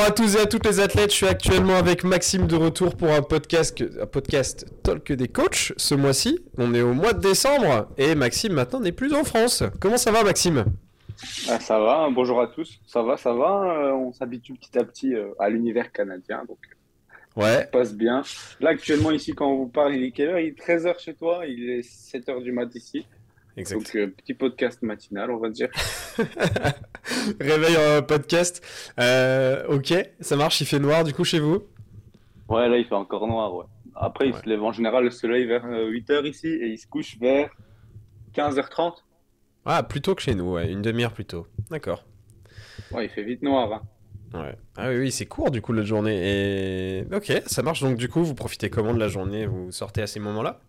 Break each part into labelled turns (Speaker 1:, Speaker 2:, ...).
Speaker 1: Bonjour à tous et à toutes les athlètes, je suis actuellement avec Maxime de retour pour un podcast, un podcast Talk des coachs ce mois-ci. On est au mois de décembre et Maxime maintenant n'est plus en France. Comment ça va Maxime?
Speaker 2: Ah, Ça va, bonjour à tous. Ça va, ça va. Euh, on s'habitue petit à petit euh, à l'univers canadien, donc euh, ouais. ça passe bien. Là actuellement ici quand on vous parle, il est quelle heure? Il est 13h chez toi, il est 7h du mat ici. Donc, euh, petit podcast matinal, on va dire.
Speaker 1: Réveil en podcast. Euh, ok, ça marche, il fait noir du coup chez vous?
Speaker 2: Ouais, là il fait encore noir, ouais. Après, il se lève en général le soleil vers 8h euh, ici et il se couche vers 15h30.
Speaker 1: Ah, plutôt que chez nous, ouais, une demi-heure plus tôt. D'accord.
Speaker 2: Ouais, il fait vite noir. Hein.
Speaker 1: Ouais. Ah oui, oui c'est court du coup la journée. Et ok, ça marche. Donc du coup, vous profitez comment de la journée? Vous sortez à ces moments-là?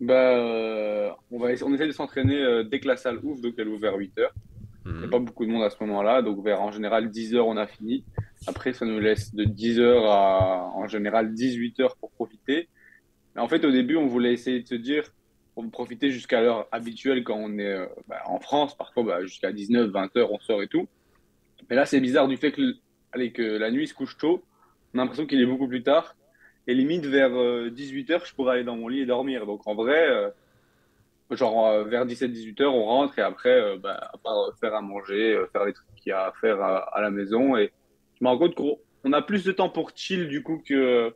Speaker 2: Bah, euh, on, va essayer, on essaie de s'entraîner euh, dès que la salle ouvre, donc elle ouvre vers 8h. Il n'y a mhm. pas beaucoup de monde à ce moment-là, donc vers en général 10h on a fini. Après, ça nous laisse de 10h à en général 18h pour profiter. Mais en fait, au début, on voulait essayer de se dire, on profiter jusqu'à l'heure habituelle quand on est euh, bah, en France. Parfois, bah, jusqu'à 19, 20h, on sort et tout. Mais là, c'est bizarre du fait que, allez, que la nuit se couche tôt. On a l'impression qu'il est beaucoup plus tard. Et limite, vers 18h, euh, je pourrais aller dans mon lit et dormir. Donc en vrai, euh, genre euh, vers 17-18h, on rentre et après, bah, à part faire à manger, faire les trucs qu'il y a à faire à, la maison. Et je me rends compte qu'on a plus de temps pour chill du coup que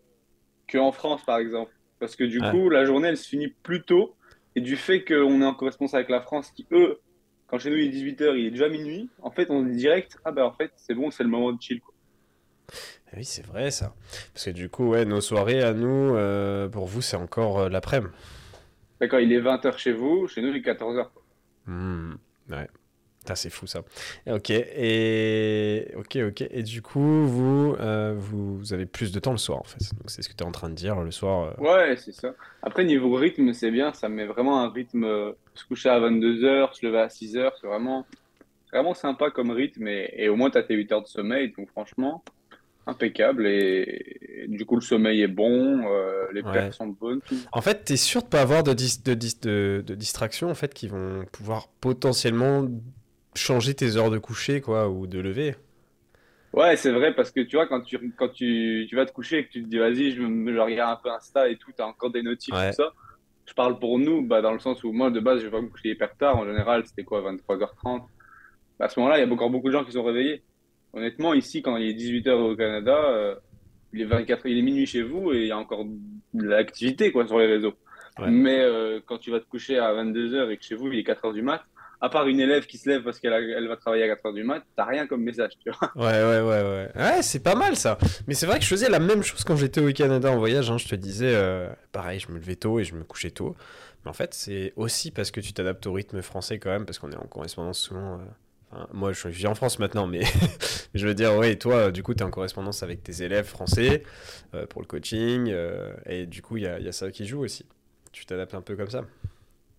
Speaker 2: qu'en France, par exemple. Parce que du coup, la journée, elle se finit plus tôt. Et du fait qu'on est en correspondance avec la France, qui eux, quand chez nous il est 18h, il est déjà minuit, en fait, on dit direct, ah ben en fait, c'est bon, c'est le moment de chill. Quoi.
Speaker 1: Oui, c'est vrai ça. Parce que du coup, ouais, nos soirées à nous, euh, pour vous, c'est encore euh, l'après-midi.
Speaker 2: D'accord, il est 20h chez vous, chez nous, il est 14h.
Speaker 1: Mmh, ouais. c'est fou ça. Ok, et ok, ok. Et du coup, vous, euh, vous, avez plus de temps le soir en fait. Donc c'est ce que tu es en train de dire le soir.
Speaker 2: Ouais, c'est ça. Après, niveau rythme, c'est bien. Ça met vraiment un rythme. se coucher à 22h, se lever à 6h, c'est vraiment, vraiment sympa comme rythme. Et, et au moins, tu as tes 8 heures de sommeil. Donc franchement, impeccable et, du coup le sommeil est bon, euh, les ouais. sont bonnes.
Speaker 1: En fait, tu es sûr de pas avoir de, de, de, de, distractions en fait qui vont pouvoir potentiellement changer tes heures de coucher quoi ou de lever?
Speaker 2: Ouais, c'est vrai parce que tu vois quand tu quand tu, tu vas te coucher et que tu te dis vas-y, je, regarde un peu Insta et tout, tu as encore des notifs tout ça. Je parle pour nous bah, dans le sens où moi de base, je vais me coucher hyper tard en général, c'était quoi 23h30. Bah, à ce moment-là, il y a encore beaucoup de gens qui sont réveillés. Honnêtement, ici, quand il est 18h au Canada, euh, il, est 24, il est minuit chez vous et il y a encore de l'activité quoi, sur les réseaux. Mais euh, quand tu vas te coucher à 22h et que chez vous, il est 4h du mat, à part une élève qui se lève parce qu'elle elle va travailler à 4h du mat, t'as rien comme message, tu vois.
Speaker 1: Ouais, ouais, ouais, ouais. Ouais, c'est pas mal ça. Mais c'est vrai que je faisais la même chose quand j'étais au Canada en voyage. Hein. Je te disais, euh, pareil, je me levais tôt et je me couchais tôt. Mais en fait, c'est aussi parce que tu t'adaptes au rythme français quand même, parce qu'on est en correspondance souvent moi, je vis en France maintenant, mais je veux dire, oui, toi, du coup, tu es en correspondance avec tes élèves français euh, pour le coaching, euh, et du coup, il y a, y a, ça qui joue aussi. Tu t'adaptes un peu comme ça.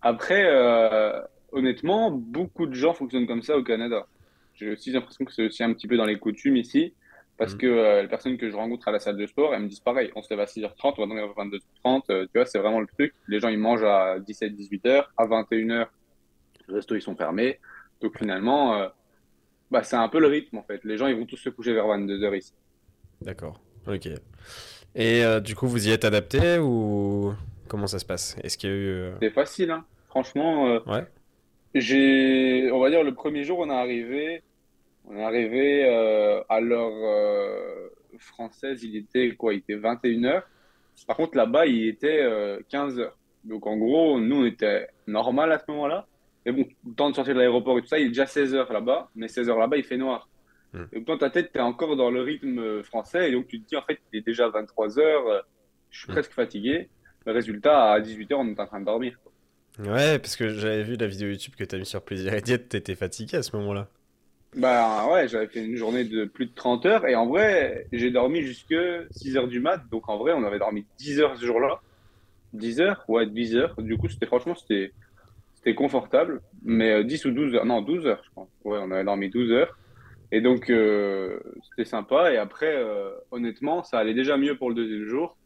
Speaker 2: Après, euh, honnêtement, beaucoup de gens fonctionnent comme ça au Canada. J'ai aussi l'impression que c'est aussi un petit peu dans les coutumes ici, parce mmh. que les personnes que je rencontre à la salle de sport, elles me disent pareil, on se lève à 6h30, on va dormir à 22h30, tu vois, c'est vraiment le truc. Les gens, ils mangent à 17-18h, à 21h, les restos, ils sont fermés. Donc finalement, euh, bah, c'est un peu le rythme en fait. Les gens ils vont tous se coucher vers 22h ici.
Speaker 1: D'accord, ok. Et euh, du coup, vous y êtes adapté ou comment ça se passe? Est-ce qu'il y a eu. Euh,
Speaker 2: c'est facile, hein. franchement. ouais. J'ai, on va dire, le premier jour, on est arrivé, on est arrivé à l'heure française, il était quoi? Il était 21h. Par contre, là-bas, il était 15h. Donc en gros, nous, on était normal à ce moment-là. Mais bon, le temps de sortir de l'aéroport et tout ça, il est déjà 16h là-bas, mais 16h là-bas, il fait noir. Hmm. Et dans ta tête, tu es encore dans le rythme français, et donc tu te dis, en fait, il est déjà 23h, euh, je suis hmm. presque fatigué. Le résultat, à 18h, on est en train de dormir.
Speaker 1: Ouais, parce que j'avais vu la vidéo YouTube que tu as mis sur Plaisir et Diète, tu étais fatigué à ce moment-là.
Speaker 2: Bah ouais, j'avais fait une journée de plus de 30 heures, et en vrai, j'ai dormi jusque 6h du mat, donc en vrai, on avait dormi 10 heures ce jour-là. 10 heures? Ouais, 10 heures. Du coup, c'était franchement, c'était c'était confortable, mais 10 euh, ou 12 heures, non, 12 heures, je pense. Ouais, on avait dormi 12 heures. Et donc, euh, c'était sympa. Et après, euh, honnêtement, ça allait déjà mieux pour le deuxième jour.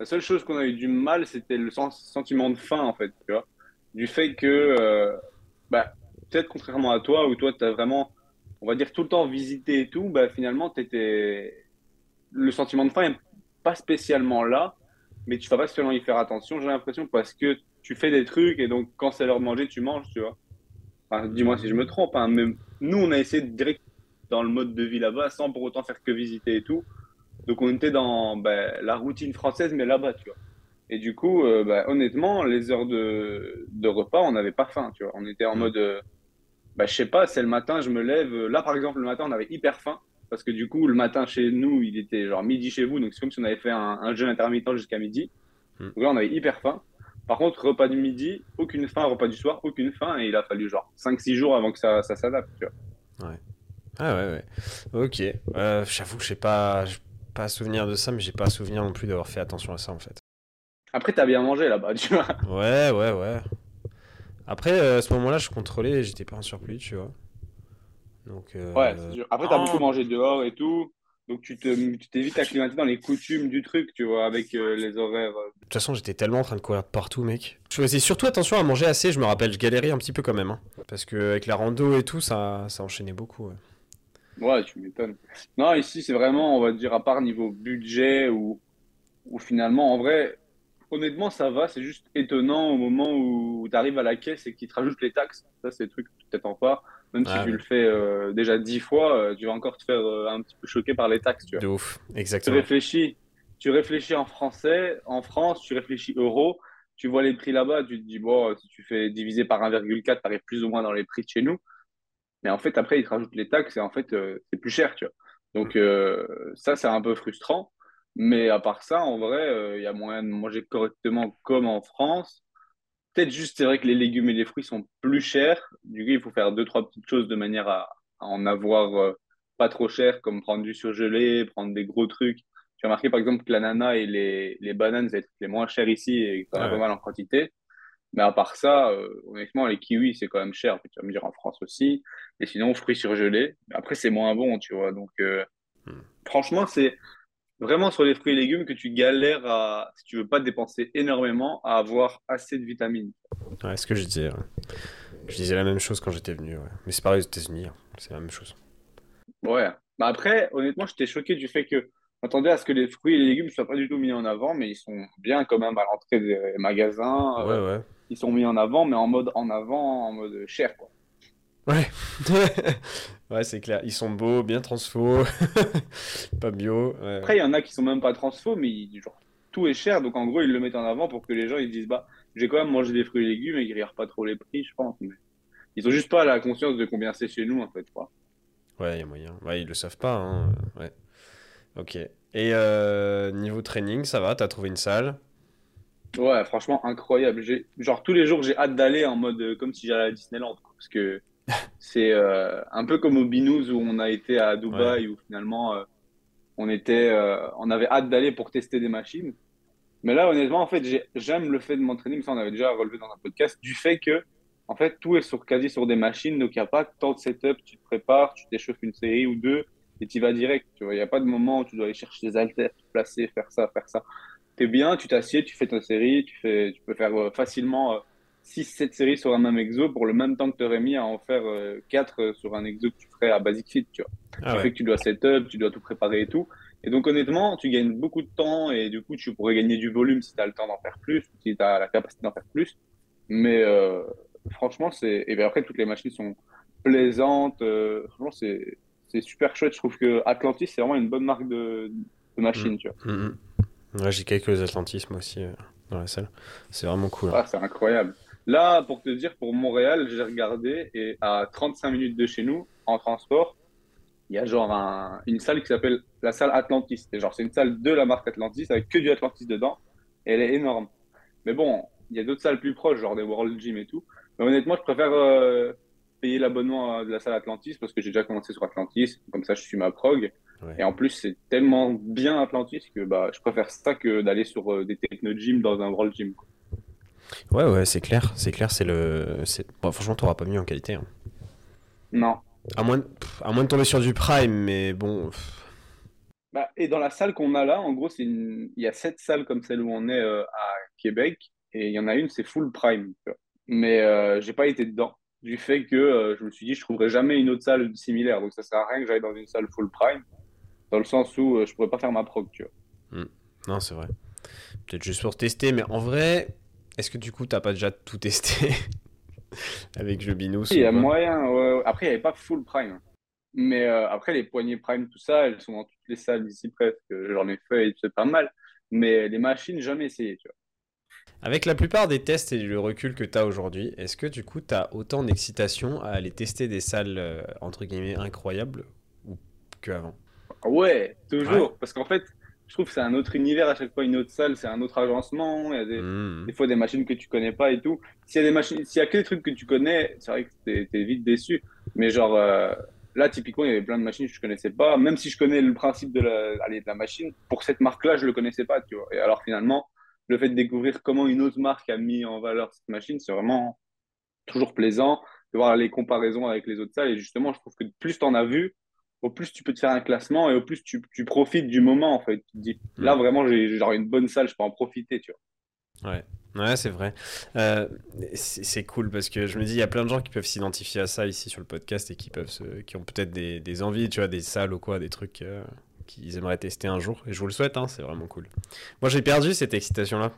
Speaker 2: La seule chose qu'on a eu du mal, c'était le sentiment de faim, en fait, tu vois. Du fait que, bah, peut-être contrairement à toi, où toi, tu as vraiment on va dire, tout le temps visiter et tout, bah, finalement, t'étais... le sentiment de faim pas spécialement là, mais tu vas pas spécialement y faire attention, j'ai l'impression, parce que tu fais des trucs et donc quand c'est l'heure de manger, tu manges, tu vois. Enfin, dis-moi si je me trompe, hein, mais nous, on a essayé de direct dans le mode de vie là-bas sans pour autant faire que visiter et tout. Donc on était dans ben, la routine française, mais là-bas, tu vois. Et du coup, euh, ben, honnêtement, les heures de, de repas, on n'avait pas faim, tu vois. On était en mm. mode, euh, ben, je sais pas, c'est le matin, je me lève. Là, par exemple, le matin, on avait hyper faim. Parce que du coup, le matin chez nous, il était genre midi chez vous. Donc c'est comme si on avait fait un, un jeûne intermittent jusqu'à midi. Mm. Donc là, on avait hyper faim. Par contre, repas du midi, aucune faim. Repas du soir, aucune faim. Et il a fallu genre 5-6 jours avant que ça, ça s'adapte, tu
Speaker 1: vois. Ouais. Ah ouais, ouais. Ok. Euh, j'avoue que je n'ai pas, pas souvenir de ça, mais j'ai pas souvenir non plus d'avoir fait attention à ça en fait.
Speaker 2: Après, t'as bien mangé là-bas, tu vois.
Speaker 1: Ouais, ouais, ouais. Après, euh, à ce moment-là, je contrôlais et j'étais pas en surplus, tu vois. Donc,
Speaker 2: euh, Ouais, Après, t'as beaucoup mangé dehors et tout. Donc, tu t'évites te, acclimater dans les coutumes du truc, tu vois, avec les horaires.
Speaker 1: De toute façon, j'étais tellement en train de courir partout, mec. Je faisais surtout attention à manger assez, je me rappelle, je galérais un petit peu quand même. Hein. Parce qu'avec la rando et tout, ça, ça enchaînait beaucoup. Ouais.
Speaker 2: Ouais, tu m'étonnes. Non, ici, c'est vraiment, on va dire, à part niveau budget ou, ou finalement, en vrai, honnêtement, ça va. C'est juste étonnant au moment où tu arrives à la caisse et qu'ils te rajoutent les taxes. Ça, c'est des trucs que tu t'attends pas. Même si tu le fais euh, déjà dix fois, euh, tu vas encore te faire euh, un petit peu choquer par les taxes. Tu vois.
Speaker 1: De ouf, exactement.
Speaker 2: Tu réfléchis, tu réfléchis en français, en France, tu réfléchis euro, tu vois les prix là-bas, tu te dis, bon, si tu fais diviser par 1,4, tu arrives plus ou moins dans les prix de chez nous. Mais en fait, après, ils te rajoutent les taxes et en fait, euh, c'est plus cher, tu vois. Donc, mm. euh, ça, c'est un peu frustrant. Mais à part ça, en vrai, euh, il y a moyen de manger correctement comme en France. Peut-être juste, c'est vrai que les légumes et les fruits sont plus chers. Du coup, il faut faire deux, trois petites choses de manière à, en avoir pas trop cher, comme prendre du surgelé, prendre des gros trucs. J'ai remarqué par exemple que l'ananas et les, les bananes, c'est les moins chers ici et quand même pas mal en quantité. Mais à part ça, euh, honnêtement, les kiwis, c'est quand même cher. Tu vas me dire en France aussi. Et sinon, fruits surgelés. Après, c'est moins bon, tu vois. Donc, euh, hmm. franchement, c'est vraiment sur les fruits et légumes que tu galères à, si tu veux pas dépenser énormément, à avoir assez de vitamines.
Speaker 1: Ouais, ce que je disais. Je disais la même chose quand j'étais venu. Mais c'est pareil aux États-Unis. Hein. C'est la même chose.
Speaker 2: Ouais. Bah après, honnêtement, j'étais choqué du fait que attendais à ce que les fruits et les légumes ne soient pas du tout mis en avant, mais ils sont bien quand même à l'entrée des magasins.
Speaker 1: Ouais, ouais
Speaker 2: ils sont mis en avant, mais en mode en avant, en mode cher, quoi.
Speaker 1: Ouais, ouais, c'est clair. Ils sont beaux, bien transfo, pas bio.
Speaker 2: Après, il y en a qui sont même pas transfo, mais genre, tout est cher, donc en gros, ils le mettent en avant pour que les gens ils disent bah, j'ai quand même mangé des fruits et légumes et ils regardent pas trop les prix, je pense. Mais... Ils ont juste pas la conscience de combien c'est chez nous, en fait, quoi.
Speaker 1: Ouais, il y a moyen. Ouais, ils le savent pas, hein. Ouais. Ok. Et euh, niveau training, ça va? T'as trouvé une salle?
Speaker 2: Ouais, franchement, incroyable. Genre, tous les jours, j'ai hâte d'aller en mode euh, comme si j'allais à Disneyland. Parce que c'est euh, un peu comme au Binous où on a été à Dubaï, où finalement, euh, on, était, on avait hâte d'aller pour tester des machines. Mais là, honnêtement, en fait, j'aime le fait de m'entraîner, mais ça, on avait déjà relevé dans un podcast, du fait que, en fait, tout est sur, quasi sur des machines, donc il n'y a pas tant de setup, tu te prépares, tu t'échauffes une série ou deux, et tu vas direct. Tu vois, il n'y a pas de moment où tu dois aller chercher des haltères, te placer, faire ça, faire ça tu bien, tu t'assieds, tu fais ta série, tu, fais, tu peux faire euh, facilement 6-7 euh, séries sur un même exo pour le même temps que tu aurais mis à en faire 4 euh, sur un exo que tu ferais à Basic Fit. Tu vois. Ah fait que tu dois setup, tu dois tout préparer et tout. Et donc honnêtement, tu gagnes beaucoup de temps et du coup, tu pourrais gagner du volume si tu as le temps d'en faire plus, si tu as la capacité d'en faire plus. Mais franchement, c'est. Et bien après, toutes les machines sont plaisantes. franchement, c'est super chouette. Je trouve que Atlantis, c'est vraiment une bonne marque de, de machine. Mmh. Tu vois. Mmh.
Speaker 1: Ouais, j'ai quelques atlantismes aussi euh, dans la salle. C'est vraiment cool.
Speaker 2: Ah, c'est incroyable. Là, pour te dire, pour Montréal, j'ai regardé et à 35 minutes de chez nous, en transport, il y a genre une salle qui s'appelle la salle Atlantis. Et genre, c'est une salle de la marque Atlantis avec que du Atlantis dedans. Et elle est énorme. Mais bon, il y a d'autres salles plus proches, genre des World Gym et tout. Mais honnêtement, je préfère euh, payer l'abonnement de la salle Atlantis parce que j'ai déjà commencé sur Atlantis. Comme ça, je suis ma prog. Et en plus, c'est tellement bien Atlantis que bah, je préfère ça que d'aller sur euh, des techno gym dans un World Gym.
Speaker 1: Ouais, ouais, c'est clair. C'est clair, c'est le. Bon, franchement, t'auras pas mieux en qualité. Hein.
Speaker 2: Non.
Speaker 1: À moins, de... à moins de tomber sur du Prime, mais bon.
Speaker 2: Bah, et dans la salle qu'on a là, en gros, il y a sept salles comme celle où on est euh, à Québec. Et il y en a une, c'est full Prime. Mais euh, j'ai pas été dedans. du fait que euh, je me suis dit, je trouverai jamais une autre salle similaire. Donc, ça sert à rien que j'aille dans une salle full prime, dans le sens où je pourrais pas faire ma prog, tu vois.
Speaker 1: Hmm. Non, c'est vrai. Peut-être juste pour tester, mais en vrai, est-ce que du coup, t'as pas déjà tout testé avec jeu Binous
Speaker 2: Il y a moyen. Après, il n'y avait pas full prime. Mais euh, après, les poignées prime, tout ça, elles sont dans toutes les salles d'ici presque. J'en ai fait c'est pas mal. Mais les machines, jamais essayé, tu vois.
Speaker 1: Avec la plupart des tests et le recul que tu as aujourd'hui, est-ce que du coup tu as autant d'excitation à aller tester des salles euh, entre guillemets incroyables ou qu'avant?
Speaker 2: Ouais, toujours. Parce qu'en fait, je trouve que c'est un autre univers à chaque fois, une autre salle, c'est un autre agencement. Il y a des, mmh. des, fois des machines que tu connais pas et tout. S'il y a des machines, s'il y a que des trucs que tu connais, c'est vrai que t'es es vite déçu. Mais genre, euh, Là, typiquement, il y avait plein de machines que je connaissais pas. Même si je connais le principe de la, de la machine, pour cette marque-là, je le connaissais pas, tu vois. Et alors finalement, le fait de découvrir comment une autre marque a mis en valeur cette machine, c'est vraiment toujours plaisant de voir les comparaisons avec les autres salles. Et justement, je trouve que plus tu en as vu, au plus tu peux te faire un classement et au plus tu, tu profites du moment, en fait. Tu te dis, là, vraiment, j'ai genre une bonne salle, je peux en profiter, tu
Speaker 1: vois. Ouais. Ouais, c'est vrai. Euh, c'est cool parce que je me dis, il y a plein de gens qui peuvent s'identifier à ça ici sur le podcast et qui, peuvent qui ont peut-être des, des, envies, tu vois, des salles ou quoi, des trucs euh, qu'ils aimeraient tester un jour. Et je vous le souhaite, hein, c'est vraiment cool. Moi, j'ai perdu cette excitation-là.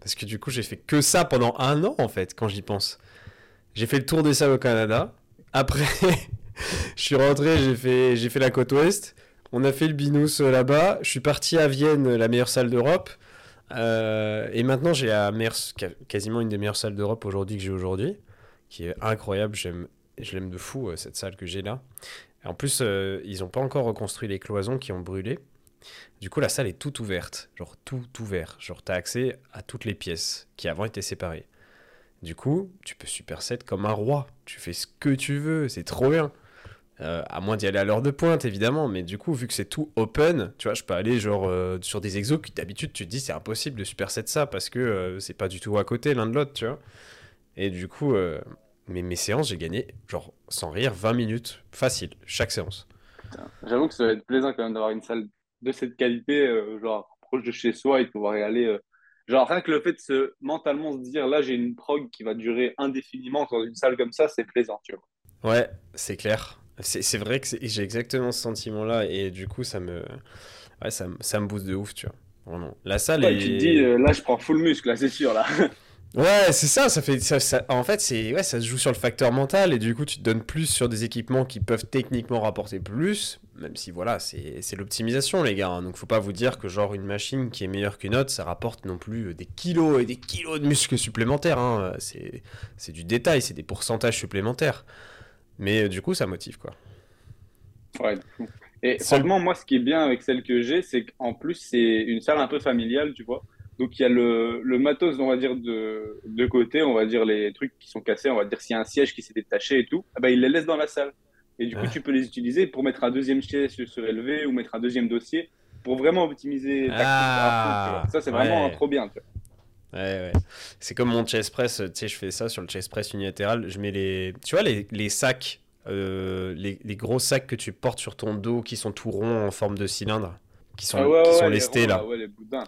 Speaker 1: Parce que du coup, j'ai fait que ça pendant un an, en fait, quand j'y pense. J'ai fait le tour des salles au Canada. Après, je suis rentré, j'ai fait, fait la côte ouest. On a fait le Binous euh, là-bas. Je suis parti à Vienne, la meilleure salle d'Europe. Euh, et maintenant, j'ai la quasiment une des meilleures salles d'Europe aujourd'hui que j'ai aujourd'hui, qui est incroyable. J'aime, je l'aime de fou, euh, cette salle que j'ai là. en plus, ils n'ont pas encore reconstruit les cloisons qui ont brûlé. Du coup, la salle est toute ouverte, genre tout ouvert. Genre, tu as accès à toutes les pièces qui avant étaient séparées. Du coup, tu peux superset comme un roi. Tu fais ce que tu veux, c'est trop bien. Euh, à moins d'y aller à l'heure de pointe, évidemment. Mais du coup, vu que c'est tout open, tu vois, je peux aller genre euh, sur des exos qui d'habitude tu te dis c'est impossible de superset ça parce que euh, c'est pas du tout à côté l'un de l'autre, tu vois. Et du coup, mais mes séances, j'ai gagné, genre, sans rire, 20 minutes, facile, chaque séance.
Speaker 2: J'avoue que ça va être plaisant quand même d'avoir une salle de cette qualité, genre, proche de chez soi et de pouvoir y aller. Genre, rien que le fait de se, mentalement se dire là, j'ai une prog qui va durer indéfiniment dans une salle comme ça, c'est plaisant, tu
Speaker 1: vois. Ouais, c'est clair. C'est vrai que j'ai exactement ce sentiment-là et du coup, ça me, ouais, ça, ça, me booste de ouf, tu vois. Vraiment. La salle
Speaker 2: est... Tu te dis, euh, là, je prends full muscle, là, c'est sûr, là.
Speaker 1: ouais, c'est ça, ça fait, ça, en fait, c'est, ouais, ça se joue sur le facteur mental et du coup, tu te donnes plus sur des équipements qui peuvent techniquement rapporter plus, même si, voilà, c'est l'optimisation, les gars. Hein. donc, faut pas vous dire que, genre, une machine qui est meilleure qu'une autre, ça rapporte non plus des kilos et des kilos de muscles supplémentaires. Hein. C'est du détail, c'est des pourcentages supplémentaires. Mais euh, du coup, ça motive, quoi.
Speaker 2: Ouais, Et franchement, moi, ce qui est bien avec celle que j'ai, c'est qu'en plus, c'est une salle un peu familiale, tu vois. Donc, il y a le, le, matos, on va dire, de, de côté, on va dire les trucs qui sont cassés, on va dire s'il y a un siège qui s'est détaché et tout, eh ben, il les laisse dans la salle. Et du coup, tu peux les utiliser pour mettre un deuxième siège surélevé ou mettre un deuxième dossier pour vraiment optimiser ah, Ça, c'est vraiment trop bien. Tu vois.
Speaker 1: Ouais, ouais. C'est comme mon chest press, tu sais, je fais ça sur le chest press unilatéral. Je mets les. Tu vois, les, les sacs, euh, les, les, gros sacs que tu portes sur ton dos qui sont tout ronds en forme de cylindre, qui sont, ah qui sont lestés là.
Speaker 2: les boudins.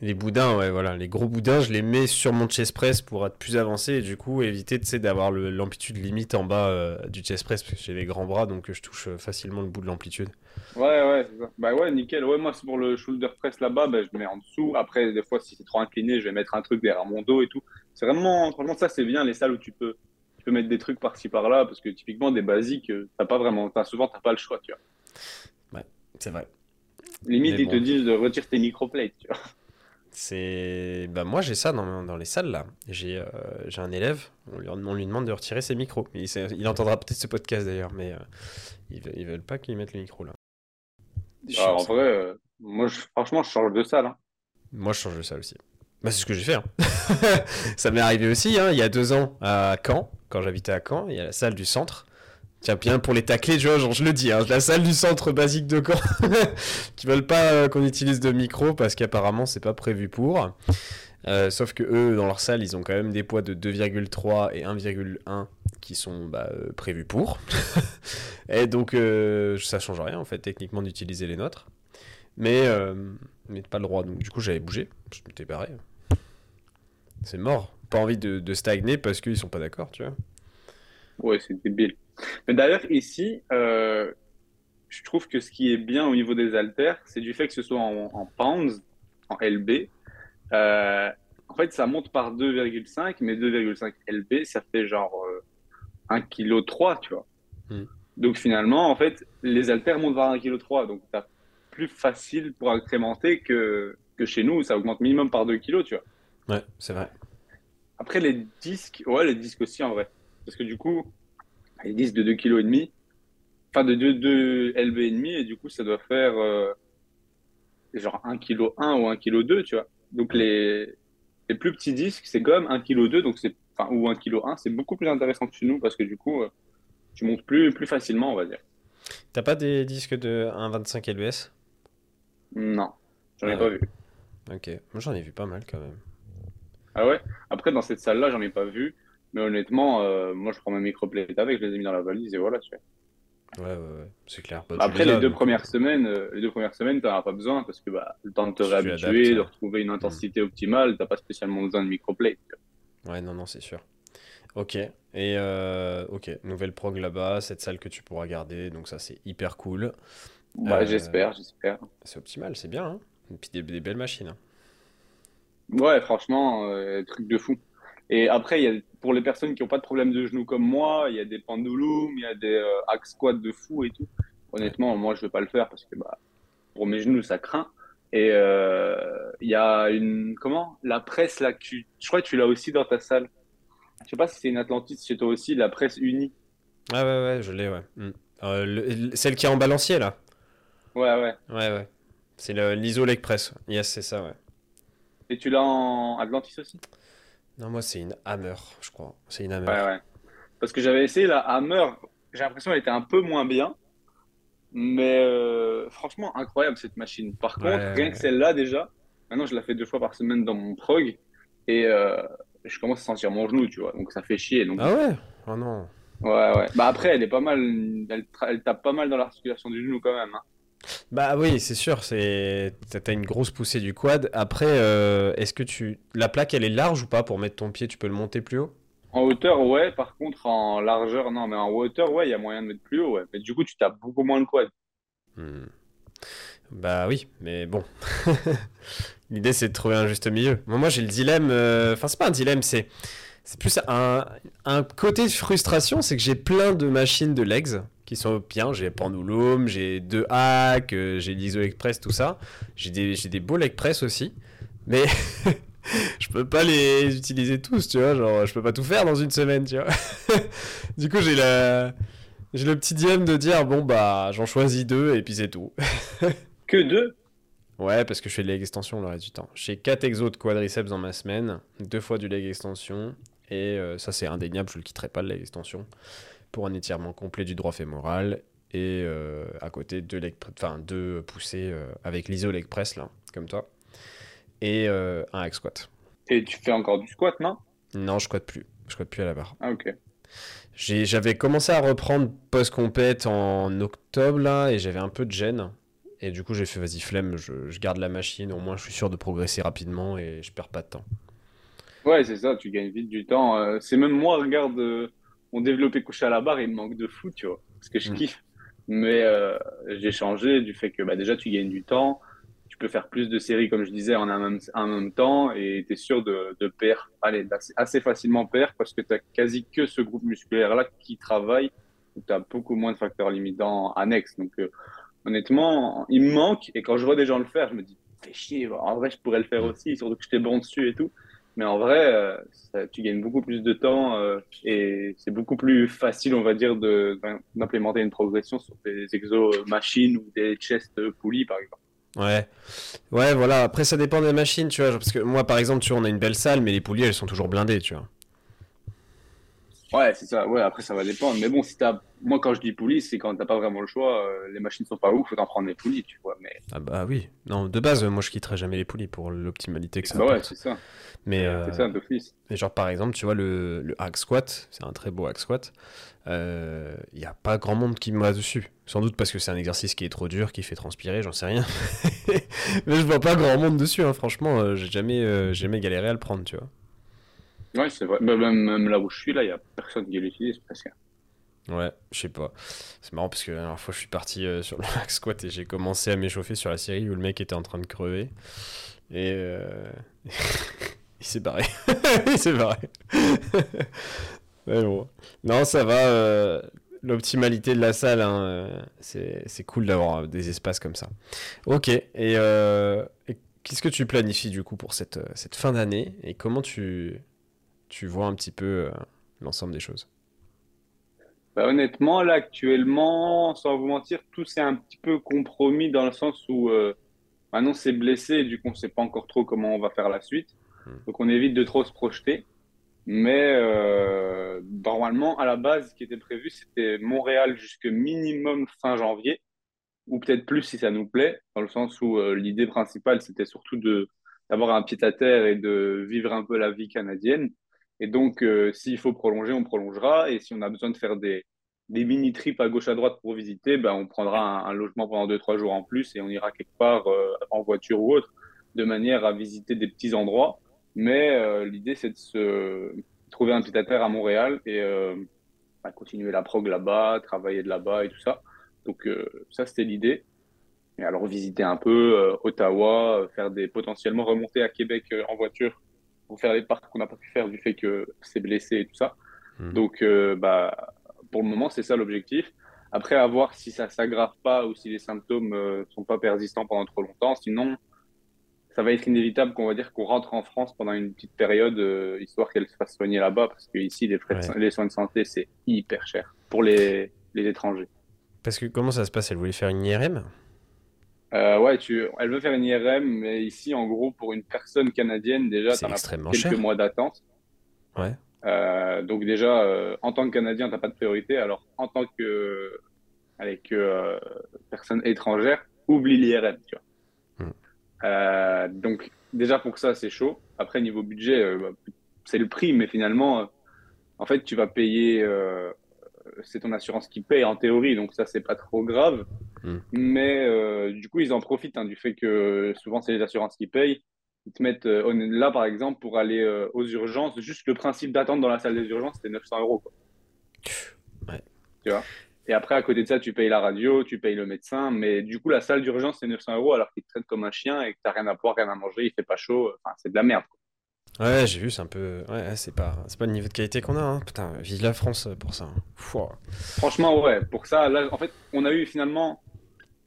Speaker 1: Les boudins, ouais, voilà. Les gros boudins, je les mets sur mon chest press pour être plus avancé et du coup éviter d'avoir l'amplitude limite en bas euh, du chest press parce que j'ai les grands bras donc je touche euh, facilement le bout de l'amplitude.
Speaker 2: Ouais, ouais. Bah ouais, nickel. Ouais, moi, c'est pour le shoulder press là-bas, bah, je mets en dessous. Après, des fois, si c'est trop incliné, je vais mettre un truc derrière mon dos et tout. C'est vraiment, franchement, ça, c'est bien les salles où tu peux, tu peux mettre des trucs par-ci par-là parce que typiquement, des basiques, euh, t'as pas vraiment, as, souvent, t'as pas le choix, tu
Speaker 1: vois. Ouais, c'est vrai.
Speaker 2: Limite, ils te disent de retirer tes microplates, tu vois.
Speaker 1: C'est. Bah, moi, j'ai ça dans, dans, les salles là. J'ai euh, j'ai un élève, on lui, on lui, demande de retirer ses micros. Il, il entendra peut-être ce podcast d'ailleurs, mais euh, ils, ils, veulent pas qu'il mette le micro là.
Speaker 2: Ah, en vrai, euh, moi, franchement, je change de salle. Hein.
Speaker 1: Moi, je change de salle aussi. Bah, c'est ce que j'ai fait. Hein. ça m'est arrivé aussi hein, il y a deux ans à Caen, quand j'habitais à Caen. Il y a la salle du centre. Tiens, bien pour les tacler, tu vois, genre, je le dis, hein, la salle du centre basique de Caen, qui veulent pas euh, qu'on utilise de micro parce qu'apparemment c'est pas prévu pour. Euh, sauf que eux, dans leur salle, ils ont quand même des poids de 2,3 et 1,1 qui sont bah, euh, prévus pour. et donc, ça change rien en fait, techniquement, d'utiliser les nôtres. Mais, mais pas le droit. Donc, du coup, j'avais bougé, je m'étais barré. C'est mort. Pas envie de, de stagner parce qu'ils sont pas d'accord, tu vois.
Speaker 2: Ouais, c'est débile. Mais d'ailleurs, ici, euh, je trouve que ce qui est bien au niveau des haltères, c'est du fait que ce soit en, pounds, en LB. Euh, en fait, ça monte par 2,5, mais 2,5 LB, ça fait genre 1,3 kg, tu vois. Hmm. Donc finalement, en fait, les haltères montent vers 1,3 kg. Donc, tu plus facile pour incrémenter que, que chez nous, ça augmente minimum par 2 kg, tu
Speaker 1: vois. Ouais, c'est vrai.
Speaker 2: Après, les disques, ouais, les disques aussi en vrai. Parce que du coup, les disques de 2 kg et demi, enfin de 2, 2 LB et demi, et du coup, ça doit faire euh, genre 1 kg 1 ou 1 kg 2, tu vois. Donc les, les plus petits disques, c'est quand même 1 kg 2, donc c'est, enfin, ou 1 kg 1, c'est beaucoup plus intéressant que chez nous parce que du coup, euh, tu montes plus, plus facilement, on va dire.
Speaker 1: T'as pas des disques de 1,25 LBS
Speaker 2: Non, j'en ai ah pas vu.
Speaker 1: Ok, moi j'en ai vu pas mal quand même.
Speaker 2: Ah ouais? Après, dans cette salle-là, j'en ai pas vu. Mais honnêtement, euh, moi je prends ma microplate avec, je les ai mis dans la valise et voilà, tu
Speaker 1: vois. Ouais, ouais, ouais, c'est clair.
Speaker 2: Bah, Après, les, deux premières semaines, euh, les deux premières semaines, tu n'en as pas besoin parce que bah, le temps de te réhabituer, de retrouver une intensité mm. optimale, tu n'as pas spécialement besoin de microplate.
Speaker 1: Ouais, non, non, c'est sûr. Ok, et euh, ok, nouvelle prog là-bas, cette salle que tu pourras garder, donc ça c'est hyper cool.
Speaker 2: Bah, j'espère, j'espère.
Speaker 1: C'est optimal, c'est bien, hein et puis des, belles machines. Hein.
Speaker 2: Ouais, franchement, truc de fou. Et après, il y a, pour les personnes qui n'ont pas de problème de genoux comme moi, il y a des pendulums, il y a des euh, axe squats de fou et tout. Honnêtement, moi, je ne vais pas le faire parce que bah, pour mes genoux, ça craint. Et euh, il y a une. Comment? La presse, là, tu, je crois que tu l'as aussi dans ta salle. Je sais pas si c'est une Atlantis chez toi aussi, la presse unie.
Speaker 1: Ah ouais, ouais, je l'ai, ouais. Hmm. Euh, celle qui est en balancier, là
Speaker 2: Ouais, ouais.
Speaker 1: Ouais, ouais. C'est l'ISO Leg Press. Yes, c'est ça, ouais.
Speaker 2: Et tu l'as en Atlantis aussi?
Speaker 1: Non, moi, c'est une Hammer, je crois. C'est une Hammer.
Speaker 2: Ouais, ouais. Parce que j'avais essayé la Hammer. J'ai l'impression qu'elle était un peu moins bien. Mais euh, franchement, incroyable cette machine. Par contre, rien que celle-là déjà, maintenant je la fais deux fois par semaine dans mon prog. Et euh, je commence à sentir mon genou, tu vois. Donc ça fait chier. Donc...
Speaker 1: Ah ouais? Oh non.
Speaker 2: Ouais, ouais. Bah après, elle est pas mal. Elle, elle tape pas mal dans l'articulation du genou quand même. Hein.
Speaker 1: Bah oui, c'est sûr, c'est t'as une grosse poussée du quad. Après, euh, est-ce que tu la plaque elle est large ou pas pour mettre ton pied? Tu peux le monter plus haut?
Speaker 2: En hauteur, ouais. Par contre, en largeur, non. Mais en hauteur, ouais, il y a moyen de mettre plus haut. Ouais. Mais du coup, tu tapes beaucoup moins le quad.
Speaker 1: Hmm. Bah oui, mais bon. L'idée c'est de trouver un juste milieu. moi j'ai le dilemme. Euh, enfin, c'est pas un dilemme, c'est c'est plus un, un côté de frustration, c'est que j'ai plein de machines de legs qui sont bien. J'ai Pendulum, j'ai deux hacks, euh, j'ai l'ISO Express, tout ça. J'ai des, des beaux leg press aussi. Mais je peux pas les utiliser tous, tu vois. Genre, je peux pas tout faire dans une semaine, tu vois. du coup, j'ai la... j'ai le petit dilemme de dire, bon, bah, j'en choisis deux et puis c'est tout.
Speaker 2: que deux?
Speaker 1: Ouais, parce que je fais de leg extension le reste du temps. J'ai 4 exos de quadriceps dans ma semaine, deux fois du leg extension, et euh, ça c'est indéniable, je le quitterai pas le leg extension pour un étirement complet du droit fémoral et euh, à côté deux, enfin, deux poussées euh, avec l'iso leg press, là, comme toi, et un hack squat.
Speaker 2: Et tu fais encore du squat, non?
Speaker 1: Non, je squatte plus. Je squatte plus à la barre.
Speaker 2: Ah, ok.
Speaker 1: J'avais commencé à reprendre post-compète en octobre, là, et j'avais un peu de gêne. Et du coup, j'ai fait, vas-y, flemme, je, je, garde la machine, au moins je suis sûr de progresser rapidement et je perds pas de temps.
Speaker 2: Ouais, c'est ça, tu gagnes vite du temps. c'est même moi, regarde mon développé couché à la barre, il me manque de fou, tu vois, parce que je mm. kiffe. Mais euh, j'ai changé du fait que bah, déjà, tu gagnes du temps, tu peux faire plus de séries, comme je disais, en un même, en même temps, et tu es sûr de, de perdre, allez, assez facilement perdre, parce que tu quasi que ce groupe musculaire-là qui travaille, où tu as beaucoup moins de facteurs limitants annexes. Donc, euh, honnêtement, il me manque, et quand je vois des gens le faire, je me dis, fais chier, en vrai, je pourrais le faire mm. aussi, surtout que j'étais bon dessus et tout. Mais en vrai, euh, tu gagnes beaucoup plus de temps euh, et c'est beaucoup plus facile, on va dire, d'implémenter une progression sur des exos machines ou des chest poulies, par exemple.
Speaker 1: Ouais, ouais, voilà. Après, ça dépend des machines, tu vois. Parce que moi, par exemple, tu vois, on a une belle salle, mais les poulies, elles sont toujours blindées, tu vois.
Speaker 2: Ouais, c'est ça. Ouais, après, ça va dépendre. Mais bon, si t'as. Moi, quand je dis poulies, c'est quand t'as pas vraiment le choix. Euh, les machines sont pas ouf, faut t'en prendre les poulies, tu vois. Mais...
Speaker 1: Ah bah oui. Non, de base, moi, je quitterai jamais les poulies pour l'optimalité que ça
Speaker 2: bah ouais, c'est ça.
Speaker 1: Mais, euh,
Speaker 2: c'est ça, d'office.
Speaker 1: Mais genre, par exemple, tu vois, le, le hack squat, c'est un très beau hack squat. Il euh, n'y a pas grand monde qui me va dessus. Sans doute parce que c'est un exercice qui est trop dur, qui fait transpirer, j'en sais rien. mais je vois pas grand monde dessus, hein. franchement. j'ai jamais, jamais galéré à le prendre, tu vois.
Speaker 2: Ouais, c'est vrai. Bah, même, là où je suis, là, il n'y a personne qui l'utilise presque.
Speaker 1: Ouais, je sais pas. C'est marrant parce que la dernière fois, je suis parti euh, sur le max squat et j'ai commencé à m'échauffer sur la série où le mec était en train de crever. Et euh, il s'est barré. il s'est barré. Mais bon. Non, ça va. euh, L'optimalité de la salle, hein, euh, c'est cool d'avoir des espaces comme ça. Ok. Et, et qu'est-ce que tu planifies du coup pour cette, cette fin d'année? Et comment tu, tu vois un petit peu euh, l'ensemble des choses?
Speaker 2: Bah, honnêtement, là, actuellement, sans vous mentir, tout s'est un petit peu compromis dans le sens où euh, maintenant c'est blessé et du coup, on ne sait pas encore trop comment on va faire la suite.
Speaker 1: Hmm.
Speaker 2: Donc, on évite de trop se projeter. Mais euh, normalement, à la base, ce qui était prévu, c'était Montréal jusque minimum fin janvier, ou peut-être plus si ça nous plaît, dans le sens où euh, l'idée principale, c'était surtout de d'avoir un pied à terre et de vivre un peu la vie canadienne. Et donc, euh, s'il faut prolonger, on prolongera. Et si on a besoin de faire des, mini-trips à gauche à droite pour visiter, ben, on prendra un, logement pendant deux, trois jours en plus et on ira quelque part euh, en voiture ou autre, de manière à visiter des petits endroits. Mais euh, l'idée, c'est de se trouver un pied à terre à Montréal et continuer la prog là-bas, travailler de là-bas et tout ça. Donc, ça, c'était l'idée. Et alors, visiter un peu Ottawa, faire des potentiellement remonter à Québec en voiture pour faire les parcs qu'on n'a pas pu faire du fait que c'est blessé et tout ça.
Speaker 1: Hmm.
Speaker 2: Donc, euh, bah, pour le moment, c'est ça l'objectif. Après, à voir si ça s'aggrave pas ou si les symptômes euh, sont pas persistants pendant trop longtemps. Sinon, ça va être inévitable qu'on va dire qu'on rentre en France pendant une petite période, euh, histoire qu'elle se fasse soigner là-bas, parce que ici, les frais
Speaker 1: Ouais.
Speaker 2: les soins de santé, c'est hyper cher pour les, les étrangers.
Speaker 1: Parce que comment ça se passe? Elle voulait faire une IRM?
Speaker 2: Euh, ouais, tu, elle veut faire une IRM, mais ici, en gros, pour une personne canadienne, déjà, tu as quelques
Speaker 1: cher.
Speaker 2: mois d'attente.
Speaker 1: Ouais.
Speaker 2: Euh, donc déjà, euh, en tant que Canadien, t'as pas de priorité. Alors, en tant que, avec personne étrangère, oublie l'IRM, tu vois.
Speaker 1: Hmm.
Speaker 2: Donc déjà pour ça, c'est chaud. Après, niveau budget, bah, c'est le prix, mais finalement, en fait, tu vas payer. Euh, c'est ton assurance qui paye en théorie, donc ça, c'est pas trop grave.
Speaker 1: Hmm.
Speaker 2: Mais euh, du coup, ils en profitent hein, du fait que souvent, c'est les assurances qui payent. Ils te mettent euh, là, par exemple, pour aller euh, aux urgences, juste le principe d'attente dans la salle des urgences, c'était 900 euros. Quoi,
Speaker 1: Ouais.
Speaker 2: tu vois? Et après, à côté de ça, tu payes la radio, tu payes le médecin, mais du coup, la salle d'urgence, c'est 900 euros alors qu'il te traite comme un chien et que t'as rien à boire, rien à manger, il fait pas chaud. Enfin, c'est de la merde. quoi.
Speaker 1: Ouais, j'ai vu, c'est un peu. Ouais, c'est pas, c'est pas le niveau de qualité qu'on a, hein. Putain, vive la France pour ça. hein. Fouah.
Speaker 2: Franchement, ouais, pour ça, là, en fait, on a eu finalement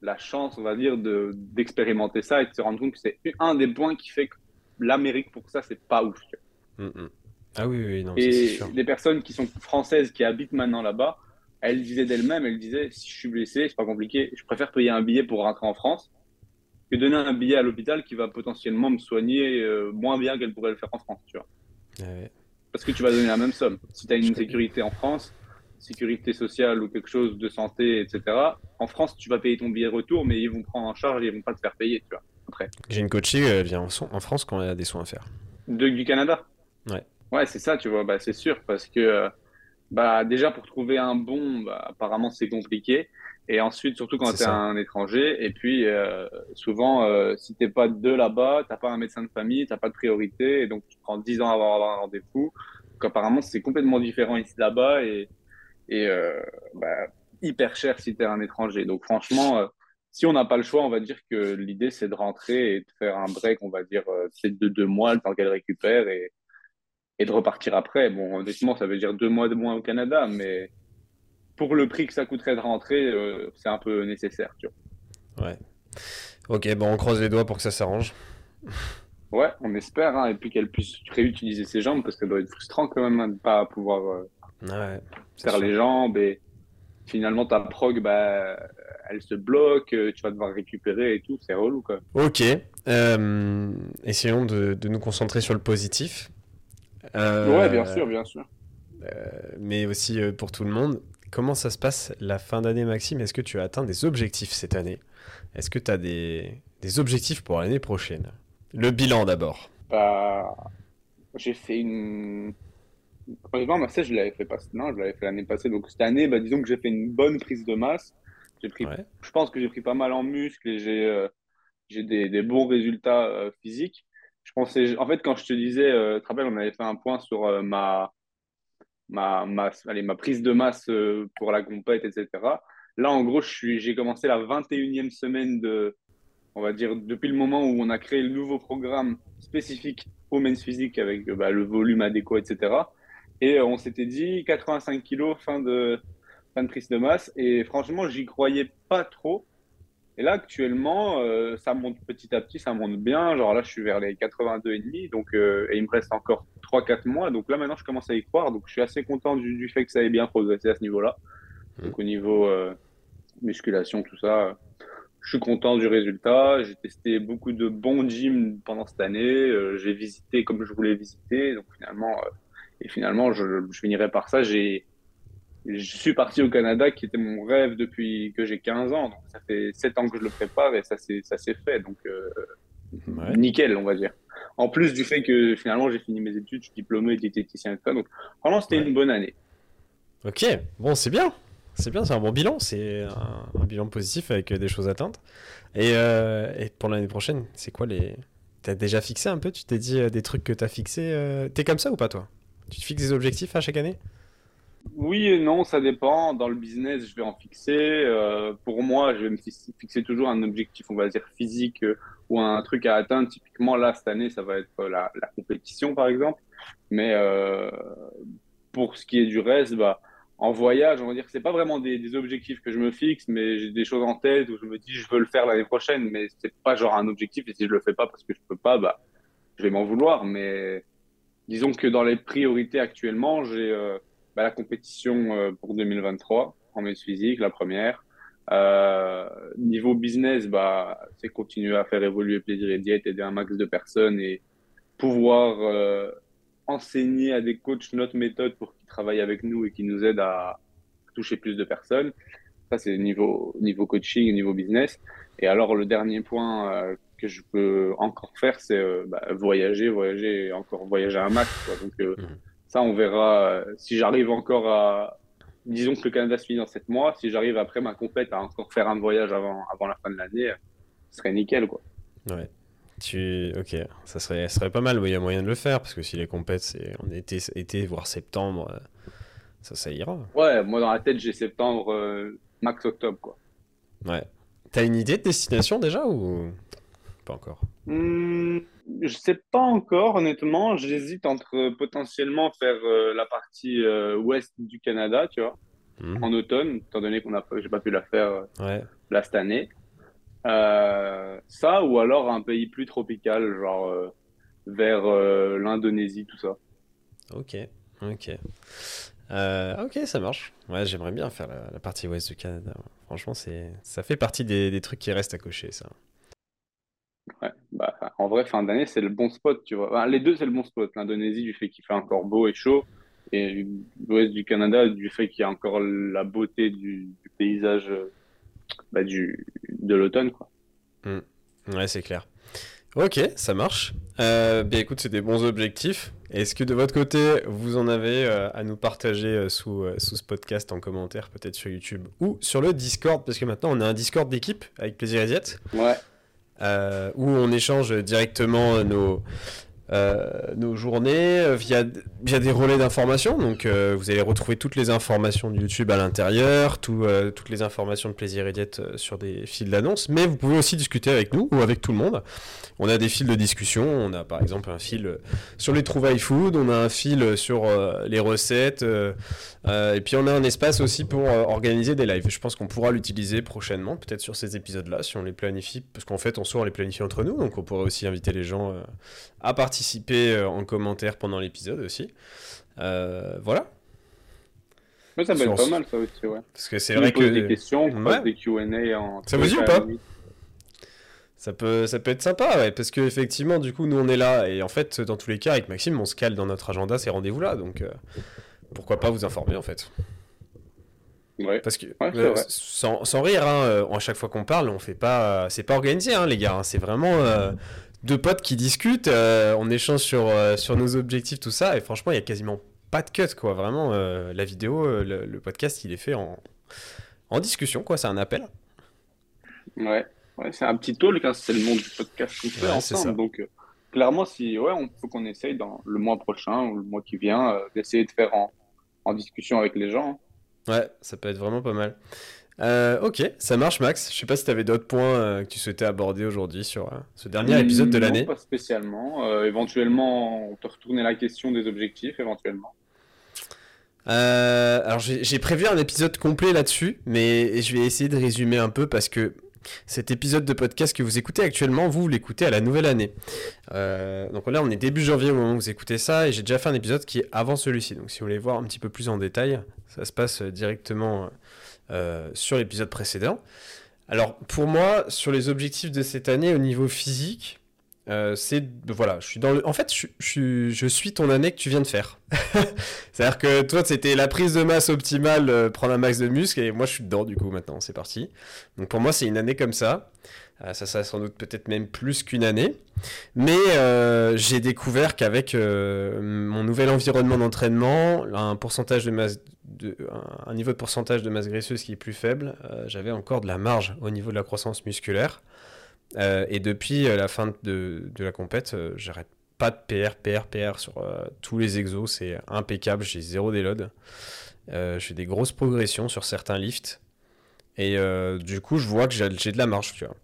Speaker 2: la chance, on va dire, de, d'expérimenter ça et de se rendre compte que c'est un des points qui fait que l'Amérique, pour ça, c'est pas ouf.
Speaker 1: Mm, mm. Ah oui, oui, non, ça, c'est
Speaker 2: Et
Speaker 1: sûr.
Speaker 2: les personnes qui sont françaises, qui habitent maintenant là-bas, elles disaient d'elles-mêmes, elles disaient, si je suis blessé, c'est pas compliqué, je préfère payer un billet pour rentrer en France que donner un billet à l'hôpital qui va potentiellement me soigner euh, moins bien qu'elle pourrait le faire en France, tu vois.
Speaker 1: Ouais,
Speaker 2: Parce que tu vas donner la même somme. Si tu as une sécurité en France, sécurité sociale ou quelque chose de santé, etc., en France, tu vas payer ton billet retour, mais ils vont prendre en charge et ils vont pas te faire payer, tu vois, après.
Speaker 1: J'ai une coachée, elle vient en, son- en France quand elle a des soins à faire.
Speaker 2: De, du Canada?
Speaker 1: Ouais.
Speaker 2: Ouais, c'est ça, tu vois, bah, c'est sûr, parce que euh, bah, déjà pour trouver un bon, bah, apparemment c'est compliqué. Et ensuite, surtout quand
Speaker 1: C'est
Speaker 2: tu es un étranger, et puis euh, souvent, euh, si t'es pas de là-bas, t'as pas un médecin de famille, t'as pas de priorité, et donc tu prends 10 ans avant d'avoir un rendez-vous. Donc apparemment, c'est complètement différent ici là-bas, et, et euh, bah, hyper cher si t'es un étranger. Donc franchement, euh, si on n'a pas le choix, on va dire que l'idée c'est de rentrer et de faire un break, on va dire, euh, peut-être de deux mois, le temps qu'elle récupère, et et de repartir après. Bon, honnêtement, ça veut dire deux mois de moins au Canada, mais pour le prix que ça coûterait de rentrer, euh, c'est un peu nécessaire, tu
Speaker 1: Ouais. Ok, bon, on croise les doigts pour que ça s'arrange.
Speaker 2: vois. Ouais, on espère, hein, et puis qu'elle puisse réutiliser ses jambes, parce que ça doit être frustrant quand même hein, de ne pas pouvoir euh,
Speaker 1: Ouais,
Speaker 2: faire
Speaker 1: sûr.
Speaker 2: les jambes, et finalement ta prog, bah, elle se bloque, euh, tu vas devoir récupérer et tout, c'est relou, quoi.
Speaker 1: Ok, euh, essayons de, de nous concentrer sur le positif. Euh,
Speaker 2: Ouais, bien sûr, bien sûr.
Speaker 1: mais aussi pour tout le monde. Comment ça se passe la fin d'année, Maxime? Est-ce que tu as atteint des objectifs cette année? Est-ce que tu as des, des objectifs pour l'année prochaine? Le bilan d'abord.
Speaker 2: Bah, j'ai fait une... Honnêtement, ma je l'avais fait pas... Non, je l'avais fait l'année passée. Donc, cette année, bah, disons que j'ai fait une bonne prise de masse. J'ai pris...
Speaker 1: Ouais.
Speaker 2: Je pense que j'ai pris pas mal en muscles et j'ai euh, j'ai des, des bons résultats euh, physiques. Je pensais... En fait, quand je te disais, euh, tu te rappelles, on avait fait un point sur ma... ma, allez, ma prise de masse pour la compète, etc. Là, en gros, j'ai commencé la 21e semaine de, on va dire, depuis le moment où on a créé le nouveau programme spécifique au men's physique avec bah, le volume adéquat, etc. Et on s'était dit 85 kilos fin de, fin de prise de masse. Et franchement, j'y croyais pas trop. Et là, actuellement, euh, ça monte petit à petit, ça monte bien. Genre là, je suis vers les 82,5. Donc, euh, et il me reste encore 3-4 mois. Donc là, maintenant, je commence à y croire. Donc, je suis assez content du, fait que ça ait bien progressé à ce niveau-là. Mmh. Donc, au niveau euh, musculation, tout ça, je suis content du résultat. J'ai testé beaucoup de bons gyms pendant cette année. J'ai visité comme je voulais visiter. Donc, finalement, et finalement, je, je finirai par ça. J'ai je suis parti au Canada, qui était mon rêve depuis que j'ai 15 ans. Donc, ça fait 7 ans que je le prépare et ça s'est fait. Donc, euh, nickel, on va dire. En plus du fait que finalement, j'ai fini mes études, je suis diplômé diététicien. Donc, vraiment, c'était une bonne année.
Speaker 1: Ok, bon, c'est bien. C'est bien, c'est un bon bilan. C'est un, bilan positif avec des choses atteintes. Et, euh, et pour l'année prochaine, c'est quoi les. T'as déjà fixé un peu? Tu t'es dit euh, des trucs que t'as fixés T'es comme ça ou pas, toi? Tu te fixes des objectifs à chaque année?
Speaker 2: Oui et non, ça dépend. Dans le business, je vais en fixer. Euh, pour moi, je vais me fixer toujours un objectif, on va dire, physique euh, ou un truc à atteindre. Typiquement, là, cette année, ça va être la, compétition, par exemple. Mais euh, pour ce qui est du reste, bah, en voyage, on va dire que c'est pas vraiment des, objectifs que je me fixe, mais j'ai des choses en tête où je me dis je veux le faire l'année prochaine, mais c'est pas genre un objectif. Et si je le fais pas parce que je peux pas, bah, je vais m'en vouloir. Mais disons que dans les priorités actuellement, j'ai bah, la compétition euh, pour 2023 en maths physique, la première. Euh, niveau business, bah, c'est continuer à faire évoluer Plaisir et Diète, aider un max de personnes et pouvoir euh, enseigner à des coachs notre méthode pour qu'ils travaillent avec nous et qui nous aident à toucher plus de personnes. Ça, c'est niveau, niveau coaching, niveau business. Et alors, le dernier point que je peux encore faire, c'est bah, voyager, voyager, encore voyager un max. Donc, mmh. Ça, on verra euh, si j'arrive encore à. Disons que le Canada se finit dans 7 mois. Si j'arrive après ma compète à encore faire un voyage avant, avant la fin de l'année, ce serait nickel. Quoi.
Speaker 1: Ouais. Tu... Ok, ça serait, serait pas mal, il y a moyen de le faire, parce que si les compètes, c'est en été, été, voire septembre, euh, ça, ça ira.
Speaker 2: Ouais, moi dans la tête, j'ai septembre, euh, max octobre, quoi.
Speaker 1: Ouais. T'as une idée de destination déjà, ou? Pas encore
Speaker 2: hmm, je sais pas encore, honnêtement. J'hésite entre potentiellement faire euh, la partie euh, ouest du Canada, tu vois, mhm. en automne, étant donné qu'on a, j'ai pas pu la faire euh, là cette année. ça, ou alors un pays plus tropical, genre vers l'Indonésie, tout ça.
Speaker 1: Ok, ok. ok, ça marche. Ouais, j'aimerais bien faire la, partie ouest du Canada. Franchement, c'est, ça fait partie des, des trucs qui restent à cocher, ça.
Speaker 2: Ouais, bah, en vrai, fin d'année, c'est le bon spot, tu vois. les deux, c'est le bon spot. L'Indonésie, du fait qu'il fait encore beau et chaud, et l'ouest du Canada, du fait qu'il y a encore la beauté du, paysage bah, du, de l'automne, quoi.
Speaker 1: Hmm. Ouais, c'est clair. Ok, ça marche. Euh, bien écoute, c'est des bons objectifs. Est-ce que de votre côté, vous en avez euh, à nous partager euh, sous, sous ce podcast en commentaire, peut-être sur YouTube ou sur le Discord? Parce que maintenant, on a un Discord d'équipe avec Plaisir et.
Speaker 2: Ouais.
Speaker 1: Euh, où on échange directement nos, euh, nos journées euh, via, via des relais d'informations. Donc vous allez retrouver toutes les informations de YouTube à l'intérieur, toutes les informations de Plaisir et Diète sur des fils d'annonce. Mais vous pouvez aussi discuter avec nous ou avec tout le monde. On a des fils de discussion. On a par exemple un fil sur les trouvailles food, on a un fil sur les recettes. et puis on a un espace aussi pour organiser des lives. Je pense qu'on pourra l'utiliser prochainement, peut-être sur ces épisodes-là, si on les planifie. Parce qu'en fait, on soit on les planifie entre nous. Donc on pourrait aussi inviter les gens à participer euh, en commentaire pendant l'épisode aussi. Euh, voilà.
Speaker 2: ça peut être pas mal ça aussi, ouais.
Speaker 1: Parce que c'est vrai que.
Speaker 2: des questions, des Q&A en.
Speaker 1: Ça vous dit ou pas ça peut, ça peut être sympa, ouais, parce qu'effectivement, du coup, nous on est là, et en fait, dans tous les cas, avec Maxime, on se cale dans notre agenda ces rendez-vous-là, donc euh, pourquoi pas vous informer en fait.
Speaker 2: Ouais.
Speaker 1: Parce que sans, sans, rire, hein, à chaque fois qu'on parle, on fait pas, c'est pas organisé, hein, les gars, hein, c'est vraiment deux potes qui discutent, euh, on échange sur, euh, sur nos objectifs, tout ça, et franchement, il y a quasiment pas de cut, quoi. Vraiment, euh, la vidéo, le, podcast, il est fait en, en discussion, quoi. C'est un appel.
Speaker 2: Ouais, ouais c'est un petit talk, hein, c'est le nom du podcast qu'on fait ensemble. Donc, clairement, si, ouais, on faut qu'on essaye dans le mois prochain ou le mois qui vient d'essayer de faire en, en discussion avec les gens.
Speaker 1: Ouais, ça peut être vraiment pas mal. Euh, ok, ça marche Max. Je sais pas si tu avais d'autres points euh, que tu souhaitais aborder aujourd'hui sur euh, ce dernier épisode de l'année.
Speaker 2: Pas spécialement. éventuellement, on peut retourner la question des objectifs, éventuellement.
Speaker 1: alors j'ai prévu un épisode complet là-dessus, mais je vais essayer de résumer un peu parce que cet épisode de podcast que vous écoutez actuellement, vous, l'écoutez à la nouvelle année. donc là, on est début janvier au moment où vous écoutez ça, et j'ai déjà fait un épisode qui est avant celui-ci. Donc si vous voulez voir un petit peu plus en détail, ça se passe directement euh, sur l'épisode précédent. Alors pour moi, sur les objectifs de cette année au niveau physique, euh, c'est voilà, je suis dans le. En fait, je, je, suis ton année que tu viens de faire. C'est-à-dire que toi, c'était la prise de masse optimale, euh, prendre un max de muscle, et moi, je suis dedans du coup maintenant. C'est parti. Donc pour moi, c'est une année comme ça. Euh, ça, ça sans doute peut-être même plus qu'une année. Mais euh, j'ai découvert qu'avec euh, mon nouvel environnement d'entraînement, un pourcentage de masse, un niveau de pourcentage de masse graisseuse qui est plus faible, j'avais encore de la marge au niveau de la croissance musculaire. et depuis la fin de, de la compète, j'arrête pas de PR, PR, PR sur tous les exos, c'est impeccable, j'ai zéro déload. j'ai des grosses progressions sur certains lifts. Et euh, du coup, je vois que j'ai de la marge, tu vois.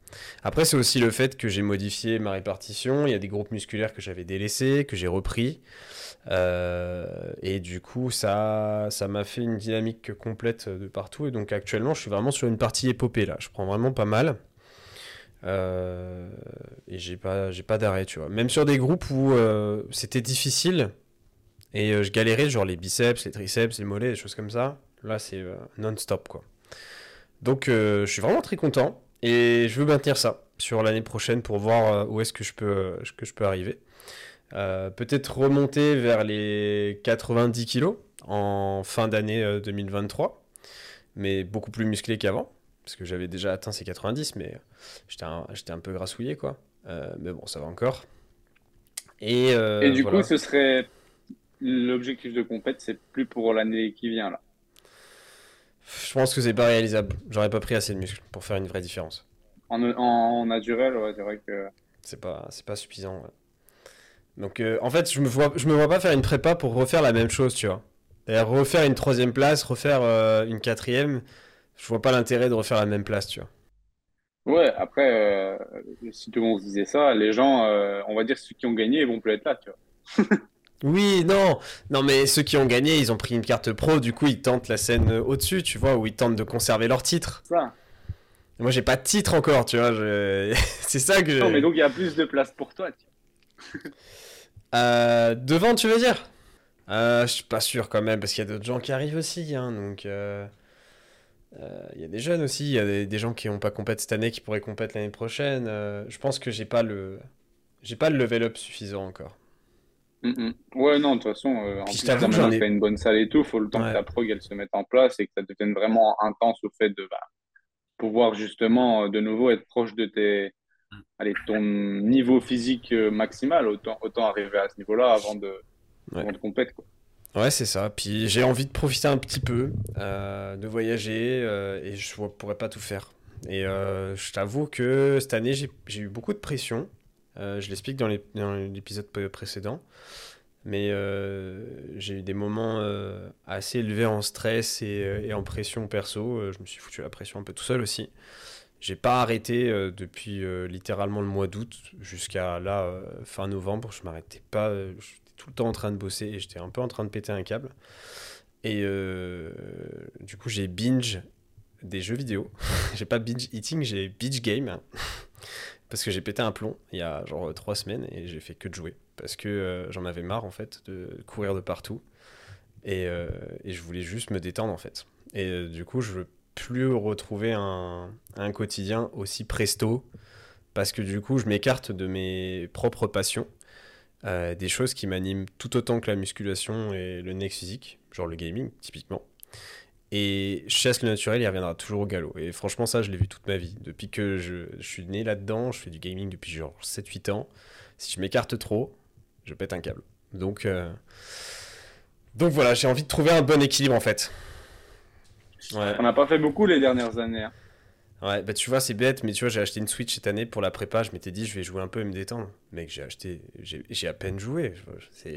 Speaker 1: Après, c'est aussi le fait que j'ai modifié ma répartition. Il y a des groupes musculaires que j'avais délaissés, que j'ai repris. Euh, et du coup, ça ça m'a fait une dynamique complète de partout. Et donc, actuellement, je suis vraiment sur une partie épopée, là. Je prends vraiment pas mal. Euh, et j'ai pas, pas d'arrêt, tu vois. Même sur des groupes où c'était difficile et je galérais, genre les biceps, les triceps, les mollets, des choses comme ça. Là, c'est non-stop, quoi. Donc euh, je suis vraiment très content et je veux maintenir ça sur l'année prochaine pour voir euh, où est-ce que je peux, euh, que je peux arriver. Peut-être remonter vers les 90 kilos en fin d'année 2023, mais beaucoup plus musclé qu'avant, parce que j'avais déjà atteint ces 90, mais j'étais un, un, peu grassouillé, quoi. mais bon, ça va encore.
Speaker 2: Et, et du coup, ce serait l'objectif de compète, c'est plus pour l'année qui vient là.
Speaker 1: Je pense que c'est pas réalisable. J'aurais pas pris assez de muscles pour faire une vraie différence.
Speaker 2: En, en, naturel, ouais, c'est vrai que.
Speaker 1: C'est pas, c'est pas suffisant. Donc, euh, en fait, je me, vois, je me vois pas faire une prépa pour refaire la même chose, tu vois. refaire une troisième place, refaire euh, une quatrième, je vois pas l'intérêt de refaire la même place, tu vois.
Speaker 2: Ouais, après, euh, si tout le monde disait ça, les gens, on va dire ceux qui ont gagné, ils vont plus être là, tu vois.
Speaker 1: Oui, non, non, mais ceux qui ont gagné, ils ont pris une carte pro, du coup, ils tentent la scène au-dessus, tu vois, où ils tentent de conserver leur titre. Ça. Moi, j'ai pas de titre encore, tu vois. c'est ça que.
Speaker 2: Non, mais donc il y a plus de place pour toi.
Speaker 1: euh, devant, tu veux dire? Euh, Je suis pas sûr quand même, parce qu'il y a d'autres gens qui arrivent aussi, hein, donc. Euh, euh, il y a des jeunes aussi, il y a des, gens qui n'ont pas compété cette année qui pourraient compéter l'année prochaine. je pense que j'ai pas le j'ai pas le level up suffisant encore.
Speaker 2: Ouais, non, de toute façon, euh, en plus, j'en ai... fait une bonne salle et tout, il faut le temps que la prog elle se mette en place et que ça devienne vraiment intense au fait de bah, pouvoir justement euh, de nouveau être proche de tes, mm. allez, ton niveau physique euh, maximal, autant, autant arriver à ce niveau-là avant de, avant de compéter. Quoi.
Speaker 1: Ouais, c'est ça. Puis j'ai envie de profiter un petit peu, de voyager et je ne pourrais pas tout faire. Et je t'avoue que cette année, j'ai eu beaucoup de pression. Euh, je l'explique dans l'épisode précédent. Mais euh, j'ai eu des moments euh, assez élevés en stress et, en pression perso. je me suis foutu la pression un peu tout seul aussi. J'ai pas arrêté depuis littéralement le mois d'août jusqu'à là, fin novembre. Je m'arrêtais pas. J'étais tout le temps en train de bosser et j'étais un peu en train de péter un câble. Et du coup, j'ai binge des jeux vidéo. j'ai pas binge eating, j'ai binge game parce que j'ai pété un plomb il y a genre trois semaines et j'ai fait que de jouer parce que euh, j'en avais marre en fait de courir de partout et, euh, je voulais juste me détendre en fait. Et euh, du coup, je veux plus retrouver un, un, quotidien aussi presto parce que du coup, je m'écarte de mes propres passions, des choses qui m'animent tout autant que la musculation et le next physique, genre le gaming typiquement. Et chasse le naturel, il reviendra toujours au galop. Et franchement, ça, je l'ai vu toute ma vie. Depuis que je, suis né là-dedans, je fais du gaming depuis genre 7-8 ans. Si je m'écarte trop, je pète un câble. Donc, euh, Donc voilà, j'ai envie de trouver un bon équilibre en fait.
Speaker 2: On n'a pas fait beaucoup les dernières années. Hein.
Speaker 1: Ouais, bah tu vois, c'est bête, mais tu vois, j'ai acheté une Switch cette année pour la prépa. Je m'étais dit, je vais jouer un peu et me détendre. Mec, j'ai acheté, j'ai à peine joué.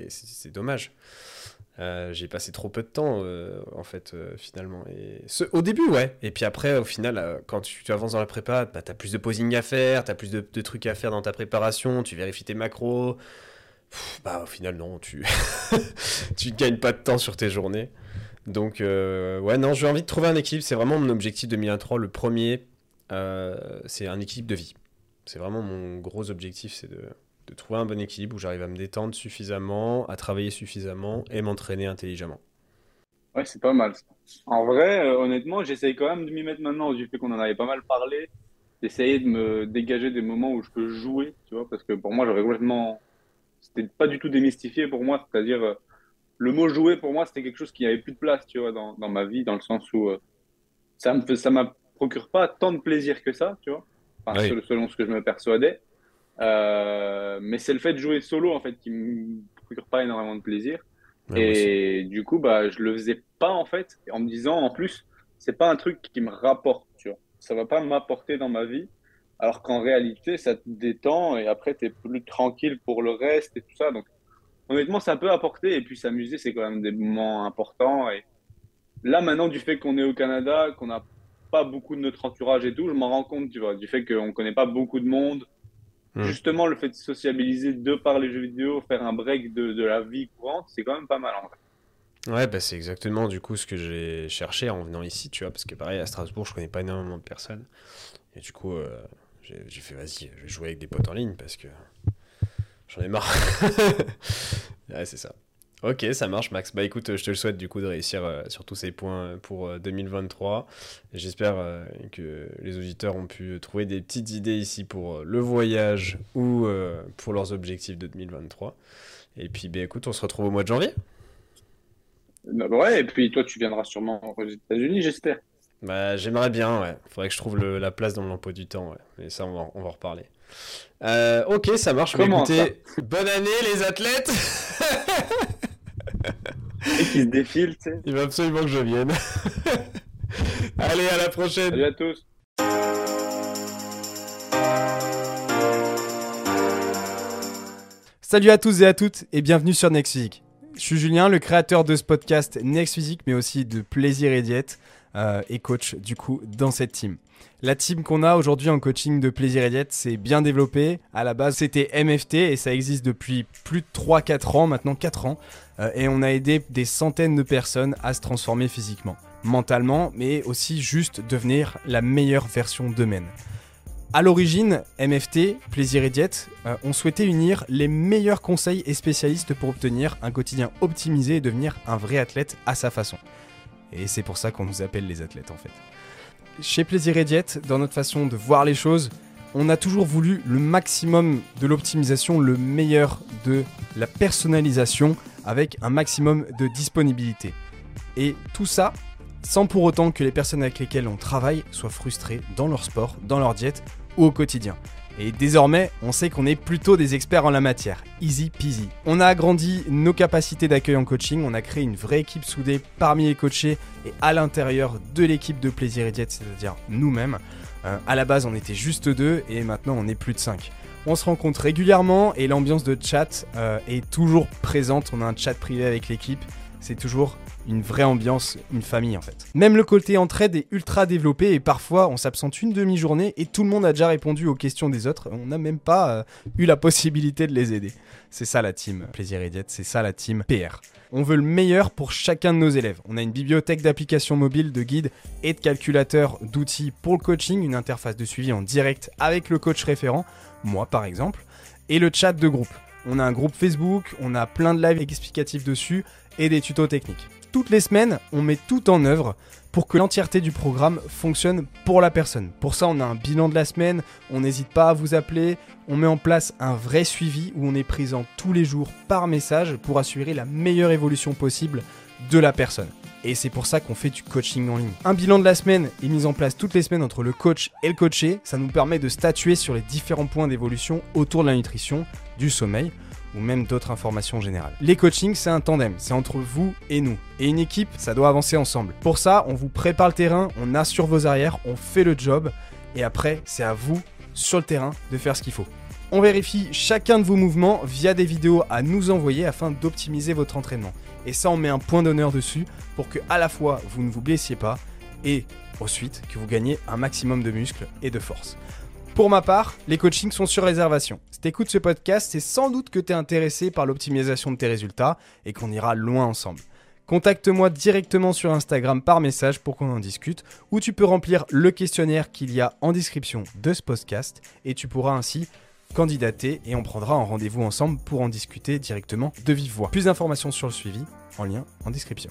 Speaker 1: C'est dommage. Euh, j'ai passé trop peu de temps, euh, en fait, euh, finalement. Au début, ouais. Et puis après, au final, quand tu, avances dans la prépa, bah, tu as plus de posing à faire, tu as plus de, trucs à faire dans ta préparation, tu vérifies tes macros. bah, au final, non, tu tu gagnes pas de temps sur tes journées. Donc, ouais, non, j'ai envie de trouver un équilibre. C'est vraiment mon objectif 2023. Le premier, c'est un équilibre de vie. C'est vraiment mon gros objectif, c'est de, trouver un bon équilibre où j'arrive à me détendre suffisamment, à travailler suffisamment et m'entraîner intelligemment.
Speaker 2: Ouais, c'est pas mal. En vrai, euh, honnêtement, j'essaye quand même de m'y mettre maintenant, du fait qu'on en avait pas mal parlé, d'essayer de me dégager des moments où je peux jouer, tu vois, parce que pour moi, j'aurais complètement. C'était pas du tout démystifié pour moi, c'est-à-dire, euh, le mot jouer pour moi, c'était quelque chose qui avait plus de place, tu vois, dans, dans ma vie, dans le sens où ça me ça m'a procure pas tant de plaisir que ça, tu vois, selon ce que je me persuadais. Euh, mais c'est le fait de jouer solo en fait qui me procure pas énormément de plaisir. et du coup, bah, je le faisais pas en fait, en me disant en plus, c'est pas un truc qui me rapporte, tu vois. Ça va pas m'apporter dans ma vie, alors qu'en réalité, ça te détend et après, tu es plus tranquille pour le reste et tout ça. Donc, honnêtement, ça peut apporter et puis s'amuser, c'est quand même des moments importants. Et là, maintenant, du fait qu'on est au Canada, qu'on a pas beaucoup de notre entourage et tout, je m'en rends compte, tu vois, du fait qu'on connaît pas beaucoup de monde. Hmm. Justement, le fait de sociabiliser de par les jeux vidéo, faire un break de, de la vie courante, c'est quand même pas mal en vrai.
Speaker 1: Ouais, bah c'est exactement du coup ce que j'ai cherché en venant ici, tu vois, parce que pareil, à Strasbourg, je connais pas énormément de personnes. Et du coup, euh, j'ai fait, vas-y, je vais jouer avec des potes en ligne parce que j'en ai marre. ouais, c'est ça. Ok, ça marche, Max. Bah écoute, je te le souhaite du coup de réussir euh, sur tous ces points pour 2023. Euh, J'espère euh, que les auditeurs ont pu trouver des petites idées ici pour le voyage ou pour leurs objectifs de 2023. Et puis, bah écoute, on se retrouve au mois de janvier.
Speaker 2: Bah, ouais, et puis toi, tu viendras sûrement aux États-Unis, j'espère.
Speaker 1: Bah, j'aimerais bien, ouais. Faudrait que je trouve la place dans l'emploi du temps, ouais. Mais ça, on va, on va en reparler. ok, ça marche. Bah, écoutez, bonne année, les athlètes
Speaker 2: qui se défile, tu sais.
Speaker 1: Il va absolument que je vienne. Allez, à la prochaine.
Speaker 2: Salut à tous.
Speaker 3: Salut à tous et à toutes et bienvenue sur Next Physique. Je suis Julien, le créateur de ce podcast Next Physique, mais aussi de Plaisir et Diète euh, et coach du coup dans cette team. La team qu'on a aujourd'hui en coaching de plaisir et diète, c'est bien développé. À la base, c'était MFT et ça existe depuis plus de 3-4 ans, maintenant 4 ans. Euh, et on a aidé des centaines de personnes à se transformer physiquement, mentalement, mais aussi juste devenir la meilleure version d'eux-mêmes. À l'origine, MFT, Plaisir et Diète, euh, on souhaitait unir les meilleurs conseils et spécialistes pour obtenir un quotidien optimisé et devenir un vrai athlète à sa façon. Et c'est pour ça qu'on nous appelle les athlètes en fait. Chez Plaisir et Diète, dans notre façon de voir les choses, on a toujours voulu le maximum de l'optimisation, le meilleur de la personnalisation, avec un maximum de disponibilité. Et tout ça sans pour autant que les personnes avec lesquelles on travaille soient frustrées dans leur sport, dans leur diète ou au quotidien. Et désormais, on sait qu'on est plutôt des experts en la matière. Easy peasy. On a agrandi nos capacités d'accueil en coaching, on a créé une vraie équipe soudée parmi les coachés et à l'intérieur de l'équipe de Plaisir et Diète, c'est-à-dire nous-mêmes. Euh, à la base, on était juste deux et maintenant on est plus de cinq. On se rencontre régulièrement et l'ambiance de chat euh, est toujours présente. On a un chat privé avec l'équipe. C'est toujours une vraie ambiance, une famille en fait. Même le côté entraide est ultra développé et parfois on s'absente une demi-journée et tout le monde a déjà répondu aux questions des autres. On n'a même pas euh, eu la possibilité de les aider. C'est ça la team Plaisir et Diète, c'est ça la team PR. On veut le meilleur pour chacun de nos élèves. On a une bibliothèque d'applications mobiles, de guides et de calculateurs d'outils pour le coaching, une interface de suivi en direct avec le coach référent, moi par exemple, et le chat de groupe. On a un groupe Facebook, on a plein de lives explicatifs dessus et des tutos techniques toutes les semaines, on met tout en œuvre pour que l'entièreté du programme fonctionne pour la personne. Pour ça, on a un bilan de la semaine, on n'hésite pas à vous appeler, on met en place un vrai suivi où on est présent tous les jours par message pour assurer la meilleure évolution possible de la personne. Et c'est pour ça qu'on fait du coaching en ligne. Un bilan de la semaine est mis en place toutes les semaines entre le coach et le coaché. Ça nous permet de statuer sur les différents points d'évolution autour de la nutrition, du sommeil ou même d'autres informations générales. Les coachings, c'est un tandem, c'est entre vous et nous. Et une équipe, ça doit avancer ensemble. Pour ça, on vous prépare le terrain, on assure vos arrières, on fait le job Et après, c'est à vous, sur le terrain, de faire ce qu'il faut. On vérifie chacun de vos mouvements via des vidéos à nous envoyer afin d'optimiser votre entraînement. Et ça, on met un point d'honneur dessus pour que à la fois vous ne vous blessiez pas et ensuite que vous gagnez un maximum de muscles et de force. Pour ma part, les coachings sont sur réservation. Si tu écoutes ce podcast, c'est sans doute que tu es intéressé par l'optimisation de tes résultats et qu'on ira loin ensemble. Contacte-moi directement sur Instagram par message pour qu'on en discute, ou tu peux remplir le questionnaire qu'il y a en description de ce podcast et tu pourras ainsi candidater et on prendra un rendez-vous ensemble pour en discuter directement de vive voix. Plus d'informations sur le suivi en lien en description.